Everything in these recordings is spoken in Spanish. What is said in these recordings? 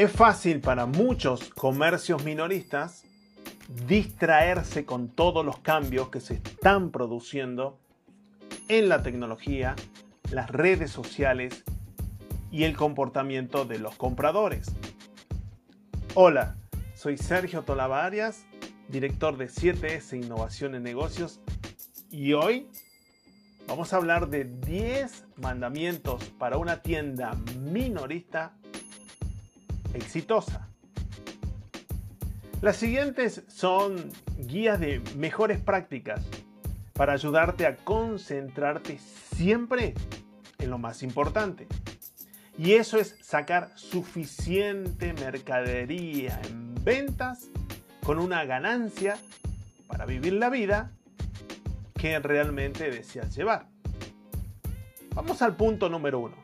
Es fácil para muchos comercios minoristas distraerse con todos los cambios que se están produciendo en la tecnología, las redes sociales y el comportamiento de los compradores. Hola, soy Sergio Tolava Arias, director de 7S Innovación en Negocios y hoy vamos a hablar de 10 mandamientos para una tienda minorista exitosa. Las siguientes son guías de mejores prácticas para ayudarte a concentrarte siempre en lo más importante. Y eso es sacar suficiente mercadería en ventas con una ganancia para vivir la vida que realmente deseas llevar. Vamos al punto número uno.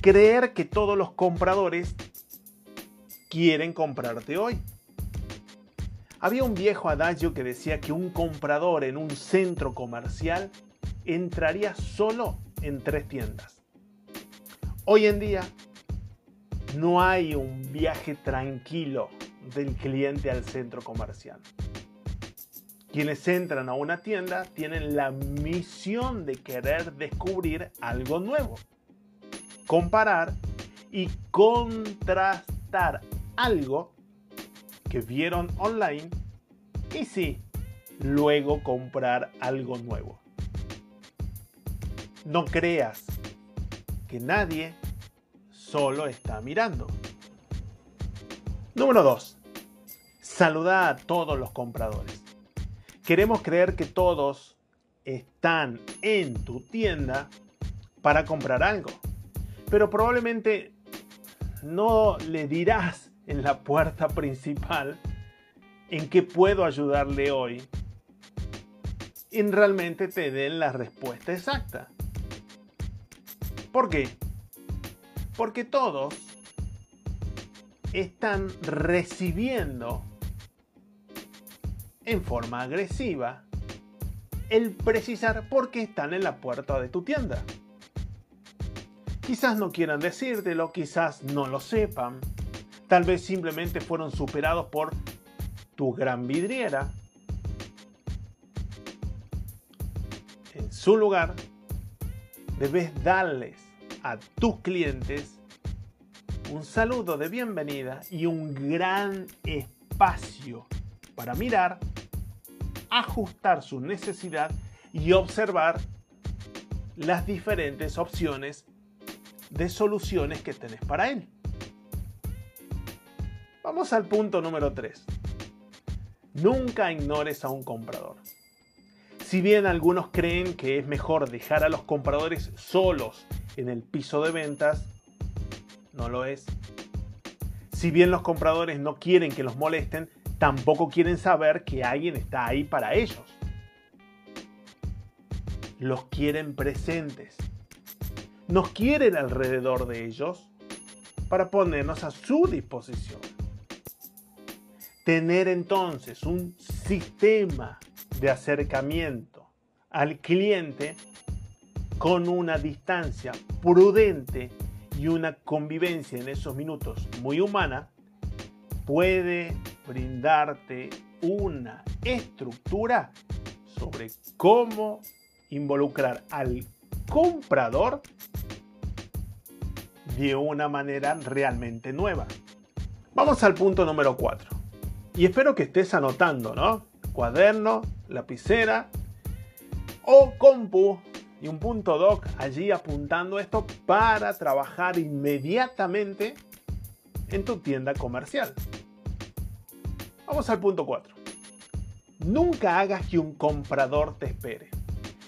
Creer que todos los compradores quieren comprarte hoy. Había un viejo adagio que decía que un comprador en un centro comercial entraría solo en tres tiendas. Hoy en día no hay un viaje tranquilo del cliente al centro comercial. Quienes entran a una tienda tienen la misión de querer descubrir algo nuevo, comparar y contrastar algo que vieron online y sí, luego comprar algo nuevo. No creas que nadie solo está mirando. Número 2. Saluda a todos los compradores. Queremos creer que todos están en tu tienda para comprar algo, pero probablemente no le dirás en la puerta principal en qué puedo ayudarle hoy y realmente te den la respuesta exacta. ¿Por qué? Porque todos están recibiendo en forma agresiva el precisar por qué están en la puerta de tu tienda. Quizás no quieran decírtelo, quizás no lo sepan, Tal vez simplemente fueron superados por tu gran vidriera. En su lugar, debes darles a tus clientes un saludo de bienvenida y un gran espacio para mirar, ajustar su necesidad y observar las diferentes opciones de soluciones que tenés para él. Vamos al punto número 3. Nunca ignores a un comprador. Si bien algunos creen que es mejor dejar a los compradores solos en el piso de ventas, no lo es. Si bien los compradores no quieren que los molesten, tampoco quieren saber que alguien está ahí para ellos. Los quieren presentes. Nos quieren alrededor de ellos para ponernos a su disposición. Tener entonces un sistema de acercamiento al cliente con una distancia prudente y una convivencia en esos minutos muy humana puede brindarte una estructura sobre cómo involucrar al comprador de una manera realmente nueva. Vamos al punto número 4. Y espero que estés anotando, ¿no? Cuaderno, lapicera o compu y un punto doc allí apuntando esto para trabajar inmediatamente en tu tienda comercial. Vamos al punto 4. Nunca hagas que un comprador te espere.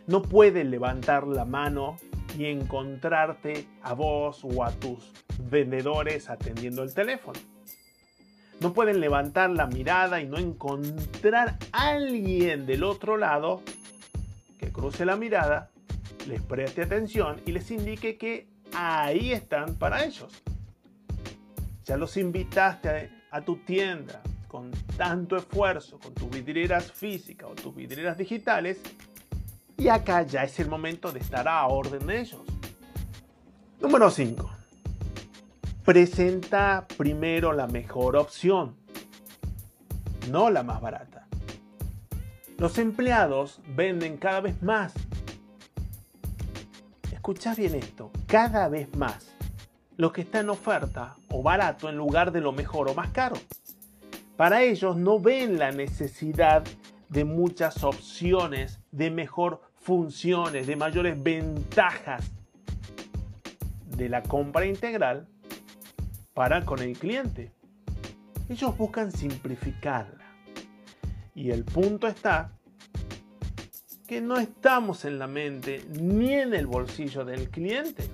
No puedes levantar la mano y encontrarte a vos o a tus vendedores atendiendo el teléfono no pueden levantar la mirada y no encontrar a alguien del otro lado que cruce la mirada, les preste atención y les indique que ahí están para ellos. Ya los invitaste a, tu tienda con tanto esfuerzo, con tus vidrieras físicas o tus vidrieras digitales, y acá ya es el momento de estar a orden de ellos. Número 5. Presenta primero la mejor opción, no la más barata. Los empleados venden cada vez más. Escucha bien esto, cada vez más lo que está en oferta o barato en lugar de lo mejor o más caro. Para ellos no ven la necesidad de muchas opciones, de mejor funciones, de mayores ventajas de la compra integral para con el cliente. Ellos buscan simplificarla. Y el punto está que no estamos en la mente ni en el bolsillo del cliente.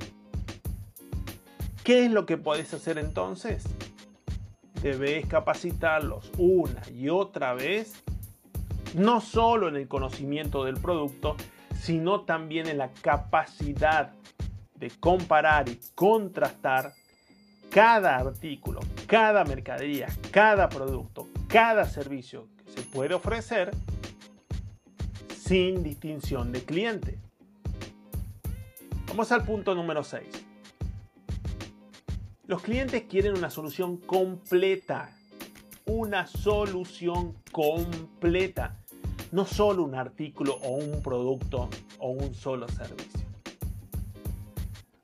¿Qué es lo que podés hacer entonces? Debes capacitarlos una y otra vez, no solo en el conocimiento del producto, sino también en la capacidad de comparar y contrastar cada artículo, cada mercadería, cada producto, cada servicio que se puede ofrecer sin distinción de cliente. Vamos al punto número 6. Los clientes quieren una solución completa. Una solución completa. No solo un artículo o un producto o un solo servicio.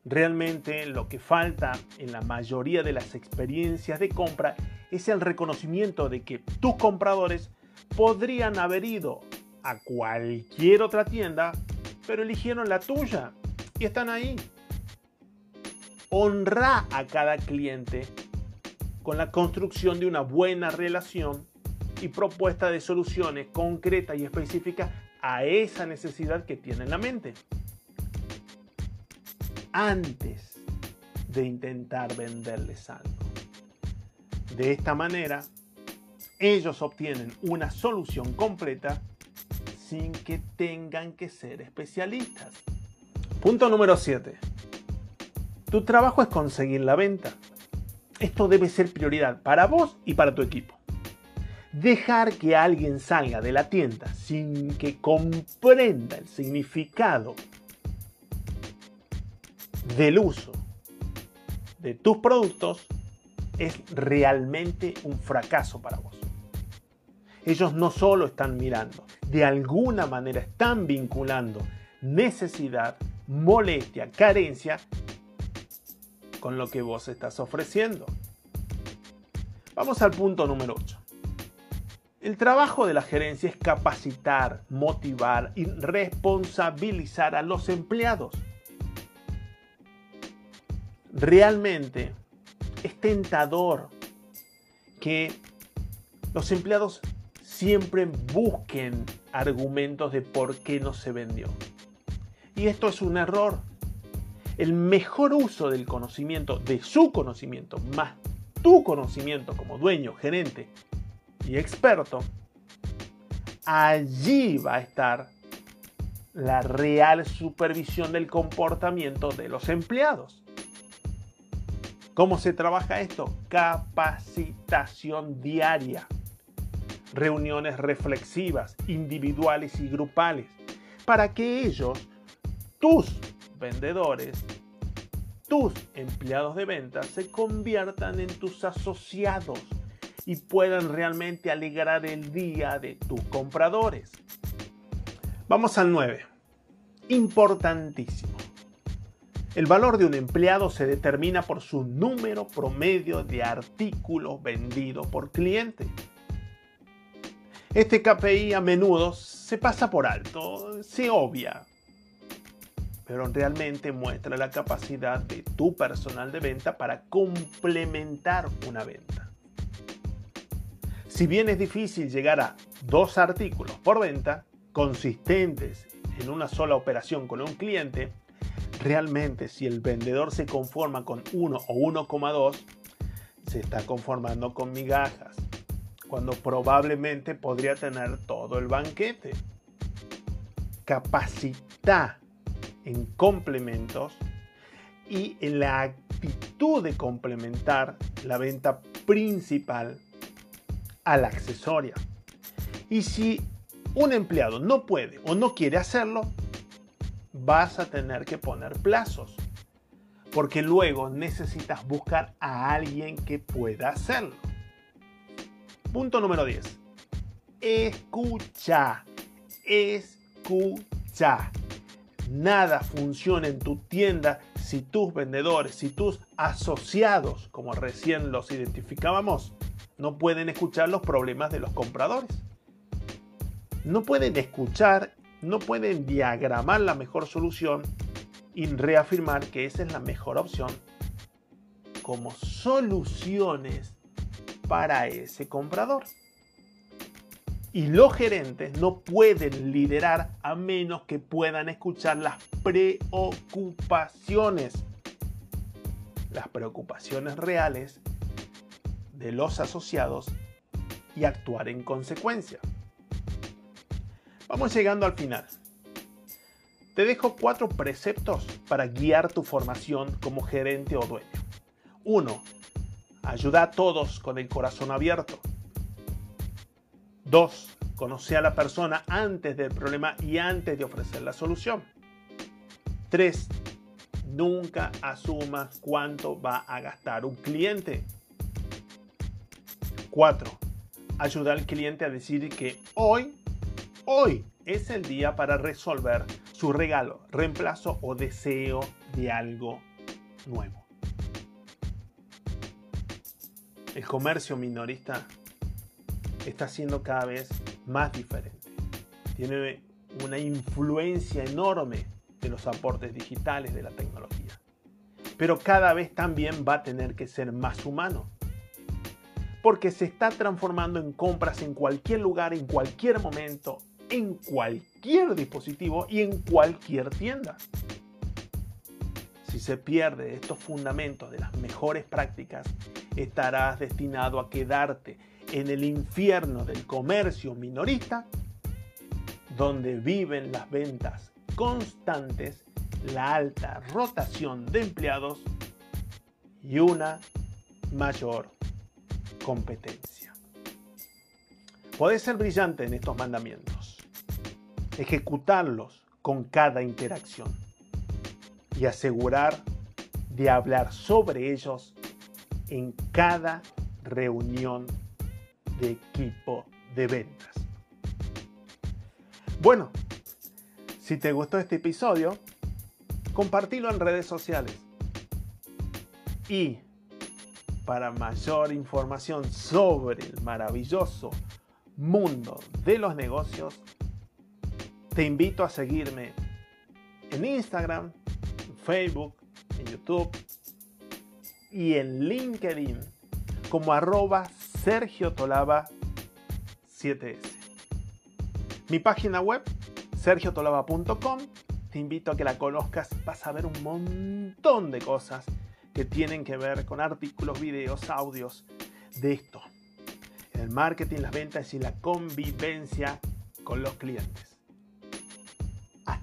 Realmente lo que falta en la mayoría de las experiencias de compra es el reconocimiento de que tus compradores podrían haber ido a cualquier otra tienda, pero eligieron la tuya y están ahí honra a cada cliente con la construcción de una buena relación y propuesta de soluciones concretas y específicas a esa necesidad que tiene en la mente. Antes de intentar venderles algo. De esta manera, ellos obtienen una solución completa sin que tengan que ser especialistas. Punto número 7 tu trabajo es conseguir la venta. Esto debe ser prioridad para vos y para tu equipo. Dejar que alguien salga de la tienda sin que comprenda el significado del uso de tus productos es realmente un fracaso para vos. Ellos no solo están mirando, de alguna manera están vinculando necesidad, molestia, carencia con lo que vos estás ofreciendo. Vamos al punto número 8. El trabajo de la gerencia es capacitar, motivar y responsabilizar a los empleados. Realmente es tentador que los empleados siempre busquen argumentos de por qué no se vendió. Y esto es un error el mejor uso del conocimiento, de su conocimiento, más tu conocimiento como dueño, gerente y experto, allí va a estar la real supervisión del comportamiento de los empleados. ¿Cómo se trabaja esto? Capacitación diaria, reuniones reflexivas, individuales y grupales, para que ellos, tus vendedores, tus empleados de venta se conviertan en tus asociados y puedan realmente alegrar el día de tus compradores. Vamos al 9. Importantísimo. El valor de un empleado se determina por su número promedio de artículos vendidos por cliente. Este KPI a menudo se pasa por alto, se obvia, pero realmente muestra la capacidad de tu personal de venta para complementar una venta. Si bien es difícil llegar a dos artículos por venta consistentes en una sola operación con un cliente, realmente si el vendedor se conforma con 1 o 1,2, se está conformando con migajas, cuando probablemente podría tener todo el banquete. Capacita en complementos y en la actitud de complementar la venta principal a la accesoria. Y si un empleado no puede o no quiere hacerlo, vas a tener que poner plazos. porque luego necesitas buscar a alguien que pueda hacerlo. Punto número 10. Escucha. Escucha. Nada funciona en tu tienda si tus vendedores, si tus asociados, como recién los identificábamos, no pueden escuchar los problemas de los compradores. No pueden escuchar, no pueden diagramar la mejor solución y reafirmar que esa es la mejor opción como soluciones para ese comprador. Y los gerentes no pueden liderar a menos que puedan escuchar las preocupaciones. Las preocupaciones reales de los asociados y actuar en consecuencia. Vamos llegando al final. Te dejo cuatro preceptos para guiar tu formación como gerente o dueño. 1. Ayuda a todos con el corazón abierto. 2. Conoce a la persona antes del problema y antes de ofrecer la solución. 3. Nunca asumas cuánto va a gastar un cliente. 4. Ayuda al cliente a decir que hoy, hoy es el día para resolver su regalo, reemplazo o deseo de algo nuevo. El comercio minorista está siendo cada vez más diferente. Tiene una influencia enorme de los aportes digitales de la tecnología. Pero cada vez también va a tener que ser más humano. Porque se está transformando en compras en cualquier lugar, en cualquier momento, en cualquier dispositivo y en cualquier tienda. Si se pierde estos fundamentos de las mejores prácticas, estarás destinado a quedarte en el infierno del comercio minorista, donde viven las ventas constantes, la alta rotación de empleados y una mayor competencia. Podés ser brillante en estos mandamientos ejecutarlos con cada interacción y asegurar de hablar sobre ellos en cada reunión de equipo de ventas. Bueno, si te gustó este episodio, compartilo en redes sociales. Y para mayor información sobre el maravilloso mundo de los negocios, te invito a seguirme en Instagram, en Facebook, en YouTube y en LinkedIn como arroba Sergio Tolaba 7S. Mi página web, sergiotolaba.com, te invito a que la conozcas, vas a ver un montón de cosas que tienen que ver con artículos, videos, audios de esto. El marketing, las ventas y la convivencia con los clientes.